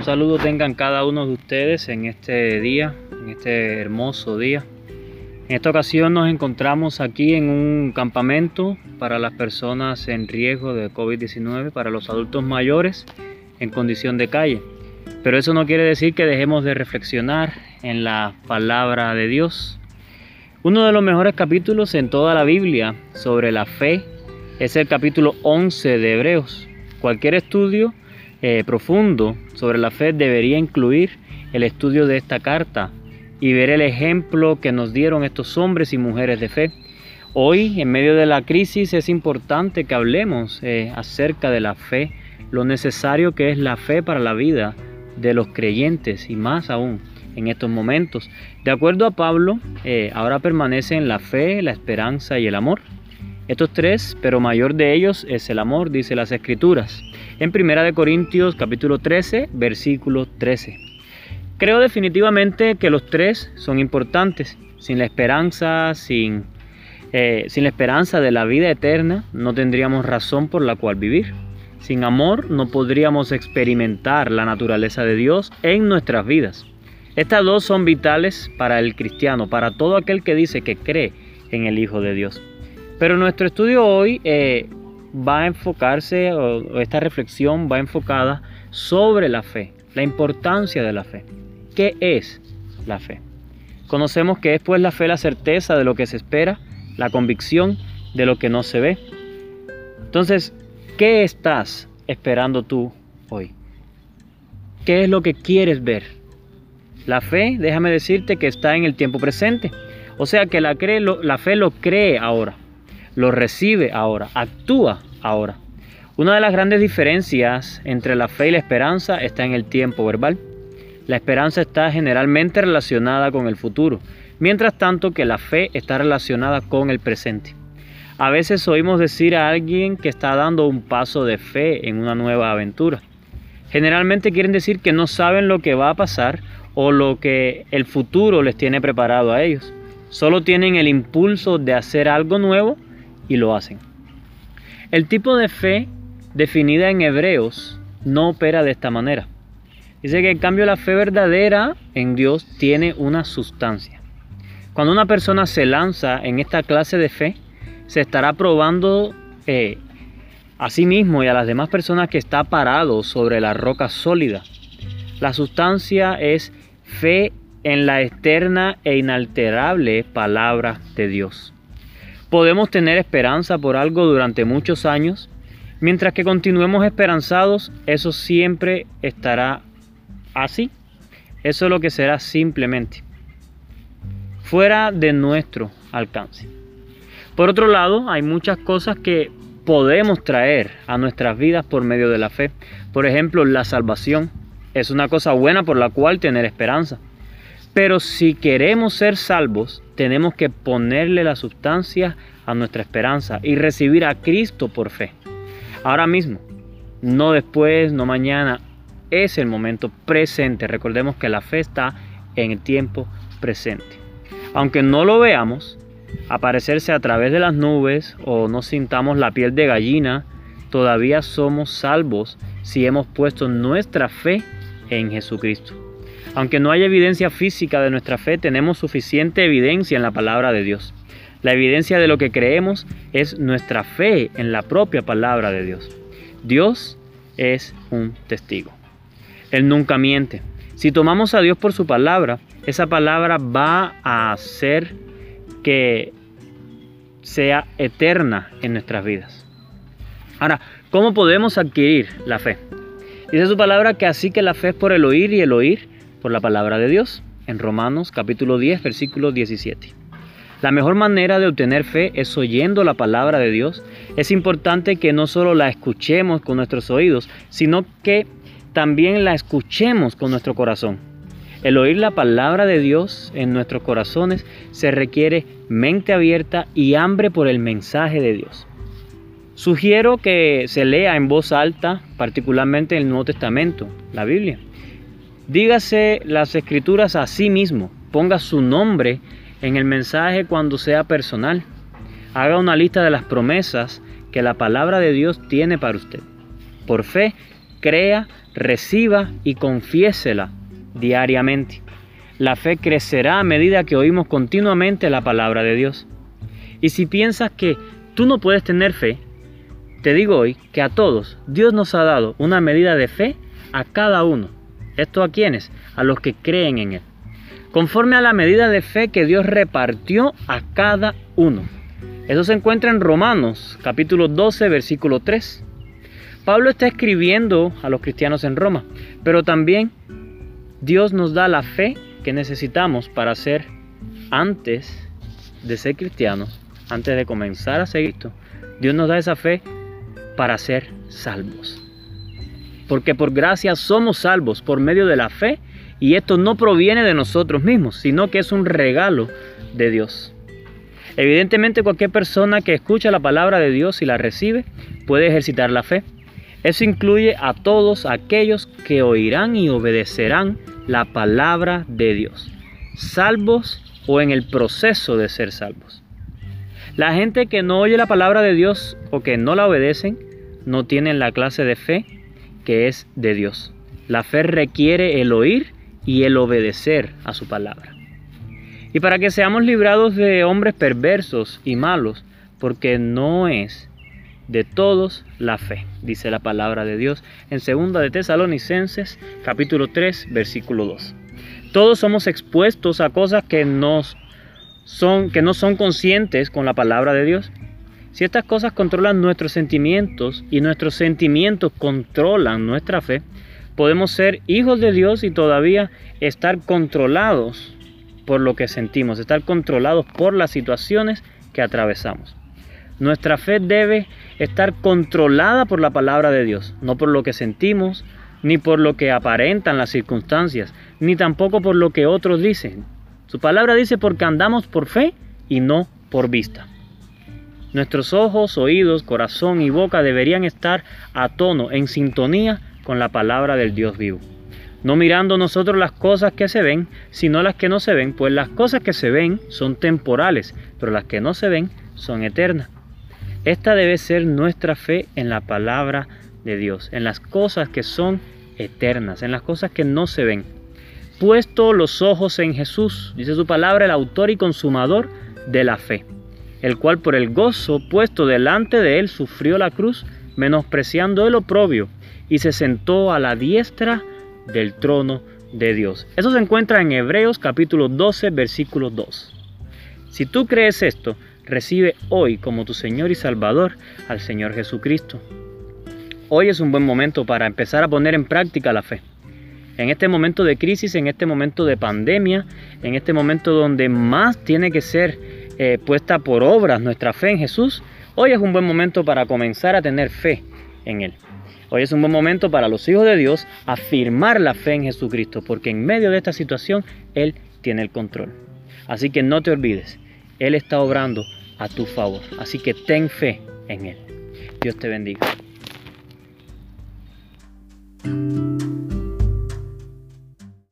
Un saludo tengan cada uno de ustedes en este día, en este hermoso día. En esta ocasión nos encontramos aquí en un campamento para las personas en riesgo de COVID-19, para los adultos mayores en condición de calle. Pero eso no quiere decir que dejemos de reflexionar en la palabra de Dios. Uno de los mejores capítulos en toda la Biblia sobre la fe es el capítulo 11 de Hebreos. Cualquier estudio eh, profundo sobre la fe debería incluir el estudio de esta carta y ver el ejemplo que nos dieron estos hombres y mujeres de fe. Hoy, en medio de la crisis, es importante que hablemos eh, acerca de la fe, lo necesario que es la fe para la vida de los creyentes y más aún en estos momentos. De acuerdo a Pablo, eh, ahora permanecen la fe, la esperanza y el amor. Estos tres, pero mayor de ellos es el amor, dice las Escrituras. En 1 Corintios capítulo 13, versículo 13. Creo definitivamente que los tres son importantes. Sin la esperanza, sin, eh, sin la esperanza de la vida eterna, no tendríamos razón por la cual vivir. Sin amor no podríamos experimentar la naturaleza de Dios en nuestras vidas. Estas dos son vitales para el cristiano, para todo aquel que dice que cree en el Hijo de Dios. Pero nuestro estudio hoy eh, va a enfocarse, o esta reflexión va enfocada sobre la fe, la importancia de la fe. ¿Qué es la fe? Conocemos que es pues la fe la certeza de lo que se espera, la convicción de lo que no se ve. Entonces, ¿qué estás esperando tú hoy? ¿Qué es lo que quieres ver? La fe, déjame decirte que está en el tiempo presente. O sea que la, cree, la fe lo cree ahora lo recibe ahora, actúa ahora. Una de las grandes diferencias entre la fe y la esperanza está en el tiempo verbal. La esperanza está generalmente relacionada con el futuro, mientras tanto que la fe está relacionada con el presente. A veces oímos decir a alguien que está dando un paso de fe en una nueva aventura. Generalmente quieren decir que no saben lo que va a pasar o lo que el futuro les tiene preparado a ellos. Solo tienen el impulso de hacer algo nuevo y lo hacen. El tipo de fe definida en Hebreos no opera de esta manera. Dice que en cambio la fe verdadera en Dios tiene una sustancia. Cuando una persona se lanza en esta clase de fe, se estará probando eh, a sí mismo y a las demás personas que está parado sobre la roca sólida. La sustancia es fe en la eterna e inalterable palabra de Dios. Podemos tener esperanza por algo durante muchos años. Mientras que continuemos esperanzados, eso siempre estará así. Eso es lo que será simplemente fuera de nuestro alcance. Por otro lado, hay muchas cosas que podemos traer a nuestras vidas por medio de la fe. Por ejemplo, la salvación es una cosa buena por la cual tener esperanza. Pero si queremos ser salvos, tenemos que ponerle la sustancia a nuestra esperanza y recibir a Cristo por fe. Ahora mismo, no después, no mañana, es el momento presente. Recordemos que la fe está en el tiempo presente. Aunque no lo veamos, aparecerse a través de las nubes o no sintamos la piel de gallina, todavía somos salvos si hemos puesto nuestra fe en Jesucristo. Aunque no haya evidencia física de nuestra fe, tenemos suficiente evidencia en la palabra de Dios. La evidencia de lo que creemos es nuestra fe en la propia palabra de Dios. Dios es un testigo. Él nunca miente. Si tomamos a Dios por su palabra, esa palabra va a hacer que sea eterna en nuestras vidas. Ahora, ¿cómo podemos adquirir la fe? Dice su palabra que así que la fe es por el oír y el oír por la palabra de Dios, en Romanos capítulo 10, versículo 17. La mejor manera de obtener fe es oyendo la palabra de Dios. Es importante que no solo la escuchemos con nuestros oídos, sino que también la escuchemos con nuestro corazón. El oír la palabra de Dios en nuestros corazones se requiere mente abierta y hambre por el mensaje de Dios. Sugiero que se lea en voz alta, particularmente en el Nuevo Testamento, la Biblia. Dígase las escrituras a sí mismo, ponga su nombre en el mensaje cuando sea personal. Haga una lista de las promesas que la palabra de Dios tiene para usted. Por fe, crea, reciba y confiésela diariamente. La fe crecerá a medida que oímos continuamente la palabra de Dios. Y si piensas que tú no puedes tener fe, te digo hoy que a todos Dios nos ha dado una medida de fe a cada uno. ¿Esto a quiénes? A los que creen en Él. Conforme a la medida de fe que Dios repartió a cada uno. Eso se encuentra en Romanos capítulo 12 versículo 3. Pablo está escribiendo a los cristianos en Roma, pero también Dios nos da la fe que necesitamos para ser antes de ser cristianos, antes de comenzar a seguir esto. Dios nos da esa fe para ser salvos. Porque por gracia somos salvos por medio de la fe y esto no proviene de nosotros mismos, sino que es un regalo de Dios. Evidentemente cualquier persona que escucha la palabra de Dios y la recibe puede ejercitar la fe. Eso incluye a todos aquellos que oirán y obedecerán la palabra de Dios, salvos o en el proceso de ser salvos. La gente que no oye la palabra de Dios o que no la obedecen no tienen la clase de fe que es de Dios. La fe requiere el oír y el obedecer a su palabra. Y para que seamos librados de hombres perversos y malos, porque no es de todos la fe, dice la palabra de Dios en 2 de Tesalonicenses capítulo 3 versículo 2. Todos somos expuestos a cosas que que no son conscientes con la palabra de Dios si estas cosas controlan nuestros sentimientos y nuestros sentimientos controlan nuestra fe, podemos ser hijos de Dios y todavía estar controlados por lo que sentimos, estar controlados por las situaciones que atravesamos. Nuestra fe debe estar controlada por la palabra de Dios, no por lo que sentimos, ni por lo que aparentan las circunstancias, ni tampoco por lo que otros dicen. Su palabra dice porque andamos por fe y no por vista. Nuestros ojos, oídos, corazón y boca deberían estar a tono, en sintonía con la palabra del Dios vivo. No mirando nosotros las cosas que se ven, sino las que no se ven, pues las cosas que se ven son temporales, pero las que no se ven son eternas. Esta debe ser nuestra fe en la palabra de Dios, en las cosas que son eternas, en las cosas que no se ven. Puesto los ojos en Jesús, dice su palabra, el autor y consumador de la fe el cual por el gozo puesto delante de él sufrió la cruz, menospreciando el oprobio, y se sentó a la diestra del trono de Dios. Eso se encuentra en Hebreos capítulo 12, versículo 2. Si tú crees esto, recibe hoy como tu Señor y Salvador al Señor Jesucristo. Hoy es un buen momento para empezar a poner en práctica la fe. En este momento de crisis, en este momento de pandemia, en este momento donde más tiene que ser eh, puesta por obras nuestra fe en Jesús, hoy es un buen momento para comenzar a tener fe en Él. Hoy es un buen momento para los hijos de Dios afirmar la fe en Jesucristo, porque en medio de esta situación Él tiene el control. Así que no te olvides, Él está obrando a tu favor. Así que ten fe en Él. Dios te bendiga.